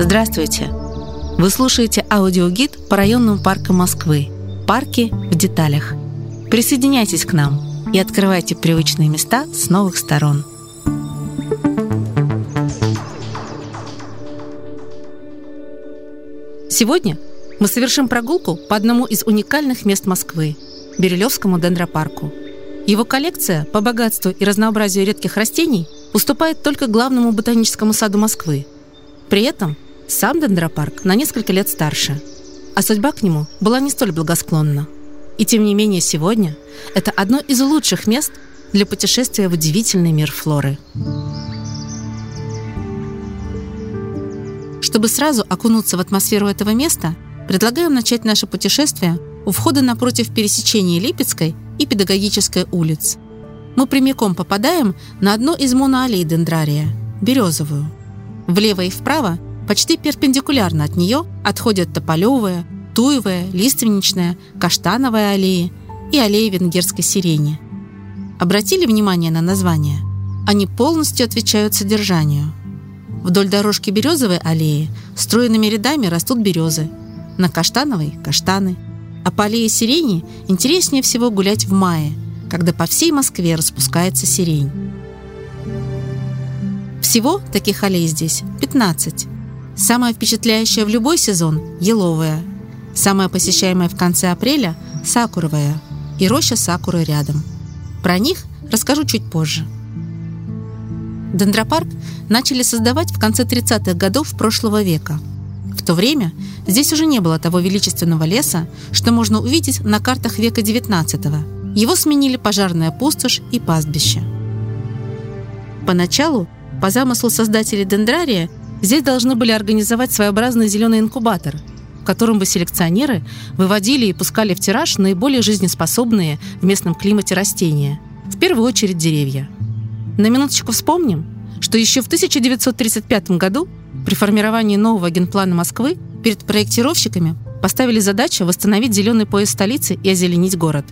Здравствуйте! Вы слушаете аудиогид по районным паркам Москвы «Парки в деталях». Присоединяйтесь к нам и открывайте привычные места с новых сторон. Сегодня мы совершим прогулку по одному из уникальных мест Москвы – Бирюлевскому дендропарку. Его коллекция по богатству и разнообразию редких растений уступает только главному ботаническому саду Москвы. При этом сам дендропарк на несколько лет старше, а судьба к нему была не столь благосклонна. И тем не менее сегодня это одно из лучших мест для путешествия в удивительный мир флоры. Чтобы сразу окунуться в атмосферу этого места, предлагаем начать наше путешествие у входа напротив пересечения Липецкой и Педагогической улиц. Мы прямиком попадаем на одно из моноаллей дендрария – березовую. Влево и вправо, почти перпендикулярно от нее, отходят тополевая, туевая, лиственничная, каштановая аллеи и аллея венгерской сирени. Обратили внимание на названия? Они полностью отвечают содержанию. Вдоль дорожки березовой аллеи стройными рядами растут березы, на каштановой – каштаны. А по аллее сирени интереснее всего гулять в мае, когда по всей Москве распускается сирень. Всего таких аллей здесь 15. Самая впечатляющая в любой сезон – еловая. Самая посещаемая в конце апреля – сакуровая. И роща сакуры рядом. Про них расскажу чуть позже. Дендропарк начали создавать в конце 30-х годов прошлого века. В то время здесь уже не было того величественного леса, что можно увидеть на картах века XIX. Его сменили пожарная пустошь и пастбище. Поначалу, по замыслу создателей дендрария, здесь должны были организовать своеобразный зеленый инкубатор, в котором бы селекционеры выводили и пускали в тираж наиболее жизнеспособные в местном климате растения, в первую очередь деревья. На минуточку вспомним, что еще в 1935 году при формировании нового генплана Москвы перед проектировщиками поставили задачу восстановить зеленый пояс столицы и озеленить город.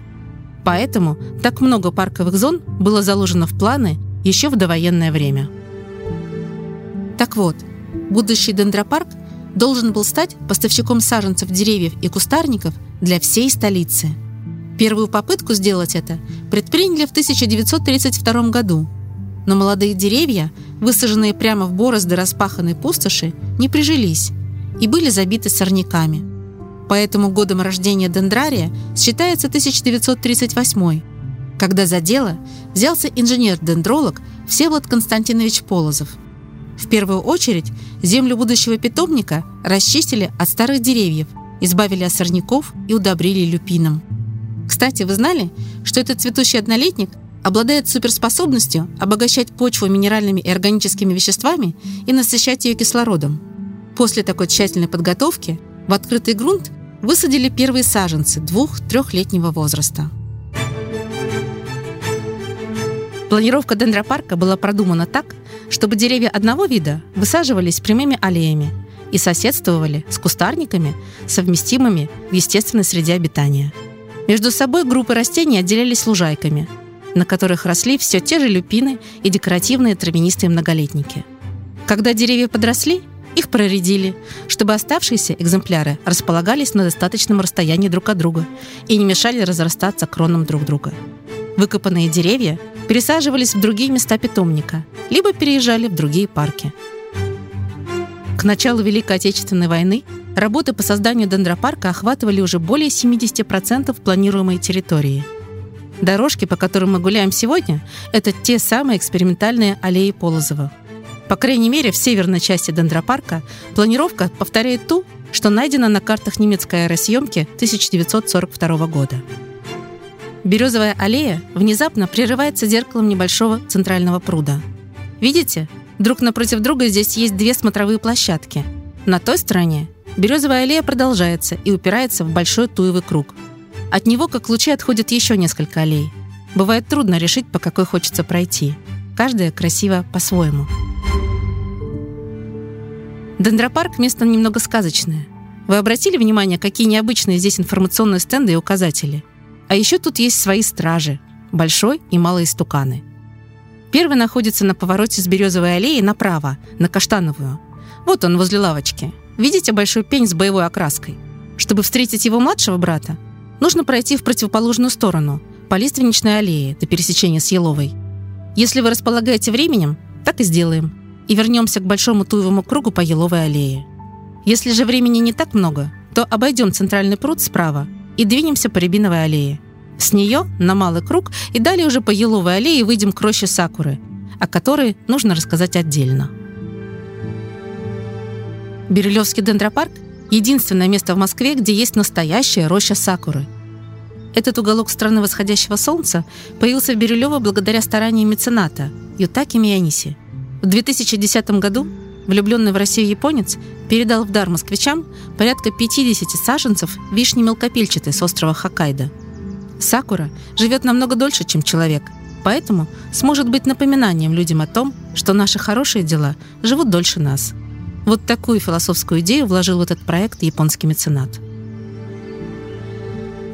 Поэтому так много парковых зон было заложено в планы еще в довоенное время. Так вот, будущий дендропарк должен был стать поставщиком саженцев деревьев и кустарников для всей столицы. Первую попытку сделать это предприняли в 1932 году, но молодые деревья, высаженные прямо в борозды распаханной пустоши, не прижились и были забиты сорняками. Поэтому годом рождения дендрария считается 1938 когда за дело взялся инженер-дендролог Всеволод Константинович Полозов. В первую очередь землю будущего питомника расчистили от старых деревьев, избавили от сорняков и удобрили люпином. Кстати, вы знали, что этот цветущий однолетник обладает суперспособностью обогащать почву минеральными и органическими веществами и насыщать ее кислородом. После такой тщательной подготовки в открытый грунт высадили первые саженцы двух-трехлетнего возраста. Планировка дендропарка была продумана так, чтобы деревья одного вида высаживались прямыми аллеями и соседствовали с кустарниками, совместимыми в естественной среде обитания. Между собой группы растений отделялись лужайками – на которых росли все те же люпины и декоративные травянистые многолетники. Когда деревья подросли, их проредили, чтобы оставшиеся экземпляры располагались на достаточном расстоянии друг от друга и не мешали разрастаться кронам друг друга. Выкопанные деревья пересаживались в другие места питомника, либо переезжали в другие парки. К началу Великой Отечественной войны работы по созданию дендропарка охватывали уже более 70% планируемой территории – Дорожки, по которым мы гуляем сегодня, это те самые экспериментальные аллеи Полозова. По крайней мере, в северной части дендропарка планировка повторяет ту, что найдена на картах немецкой аэросъемки 1942 года. Березовая аллея внезапно прерывается зеркалом небольшого центрального пруда. Видите? Друг напротив друга здесь есть две смотровые площадки. На той стороне березовая аллея продолжается и упирается в большой туевый круг – от него, как лучи, отходят еще несколько аллей. Бывает трудно решить, по какой хочется пройти. Каждая красиво по-своему. Дендропарк – место немного сказочное. Вы обратили внимание, какие необычные здесь информационные стенды и указатели? А еще тут есть свои стражи – большой и малые стуканы. Первый находится на повороте с Березовой аллеи направо, на Каштановую. Вот он возле лавочки. Видите большой пень с боевой окраской? Чтобы встретить его младшего брата, нужно пройти в противоположную сторону, по лиственничной аллее до пересечения с Еловой. Если вы располагаете временем, так и сделаем. И вернемся к большому туевому кругу по Еловой аллее. Если же времени не так много, то обойдем центральный пруд справа и двинемся по Рябиновой аллее. С нее на Малый круг и далее уже по Еловой аллее выйдем к роще Сакуры, о которой нужно рассказать отдельно. Бирюлевский дендропарк – единственное место в Москве, где есть настоящая роща Сакуры. Этот уголок страны восходящего солнца появился в Бирюлево благодаря стараниям мецената Ютаки Мияниси. В 2010 году влюбленный в Россию японец передал в дар москвичам порядка 50 саженцев вишни мелкопильчатой с острова Хоккайдо – Сакура живет намного дольше, чем человек, поэтому сможет быть напоминанием людям о том, что наши хорошие дела живут дольше нас. Вот такую философскую идею вложил в этот проект японский меценат.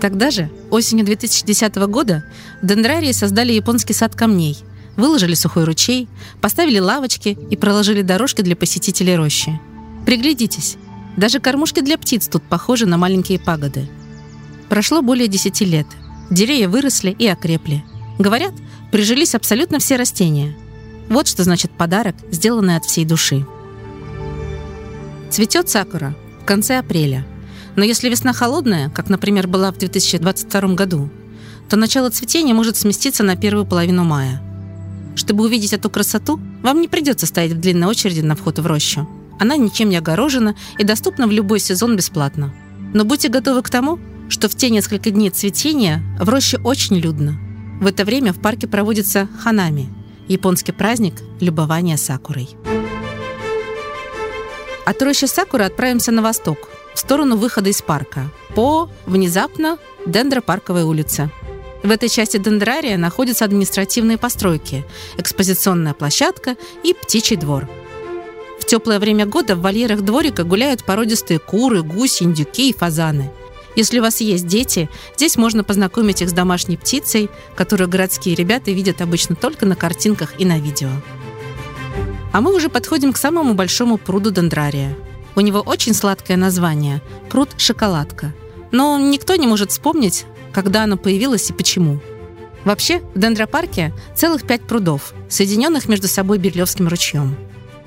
Тогда же, осенью 2010 года, в Дендрарии создали японский сад камней, выложили сухой ручей, поставили лавочки и проложили дорожки для посетителей рощи. Приглядитесь, даже кормушки для птиц тут похожи на маленькие пагоды. Прошло более 10 лет – Деревья выросли и окрепли. Говорят, прижились абсолютно все растения. Вот что значит подарок, сделанный от всей души. Цветет сакура в конце апреля. Но если весна холодная, как, например, была в 2022 году, то начало цветения может сместиться на первую половину мая. Чтобы увидеть эту красоту, вам не придется стоять в длинной очереди на вход в рощу. Она ничем не огорожена и доступна в любой сезон бесплатно. Но будьте готовы к тому, что в те несколько дней цветения в роще очень людно. В это время в парке проводится ханами – японский праздник любования сакурой. От рощи Сакуры отправимся на восток, в сторону выхода из парка, по, внезапно, Дендропарковой улице. В этой части дендрария находятся административные постройки, экспозиционная площадка и птичий двор. В теплое время года в вольерах дворика гуляют породистые куры, гуси, индюки и фазаны – если у вас есть дети, здесь можно познакомить их с домашней птицей, которую городские ребята видят обычно только на картинках и на видео. А мы уже подходим к самому большому пруду дендрария. У него очень сладкое название – пруд «Шоколадка». Но никто не может вспомнить, когда оно появилось и почему. Вообще, в дендропарке целых пять прудов, соединенных между собой Берлевским ручьем.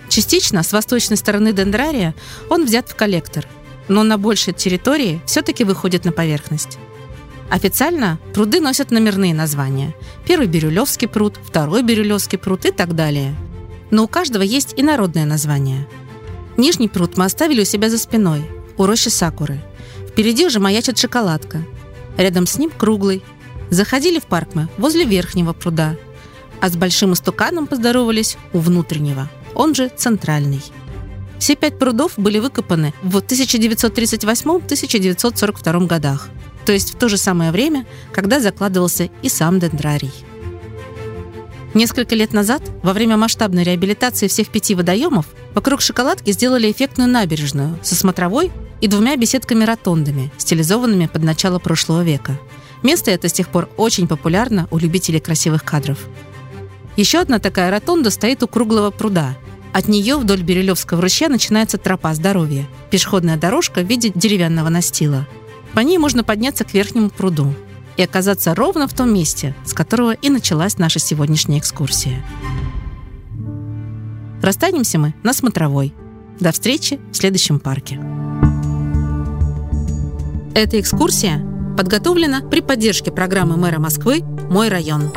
Частично с восточной стороны дендрария он взят в коллектор – но на большей территории все-таки выходит на поверхность. Официально пруды носят номерные названия. Первый Бирюлевский пруд, второй Бирюлевский пруд и так далее. Но у каждого есть и народное название. Нижний пруд мы оставили у себя за спиной, у рощи Сакуры. Впереди уже маячит шоколадка. Рядом с ним круглый. Заходили в парк мы возле верхнего пруда. А с большим истуканом поздоровались у внутреннего, он же центральный. Все пять прудов были выкопаны в 1938-1942 годах, то есть в то же самое время, когда закладывался и сам дендрарий. Несколько лет назад, во время масштабной реабилитации всех пяти водоемов, вокруг шоколадки сделали эффектную набережную со смотровой и двумя беседками-ротондами, стилизованными под начало прошлого века. Место это с тех пор очень популярно у любителей красивых кадров. Еще одна такая ротонда стоит у круглого пруда, от нее вдоль Бирюлевского ручья начинается тропа здоровья, пешеходная дорожка в виде деревянного настила. По ней можно подняться к верхнему пруду и оказаться ровно в том месте, с которого и началась наша сегодняшняя экскурсия. Расстанемся мы на Смотровой. До встречи в следующем парке. Эта экскурсия подготовлена при поддержке программы мэра Москвы «Мой район».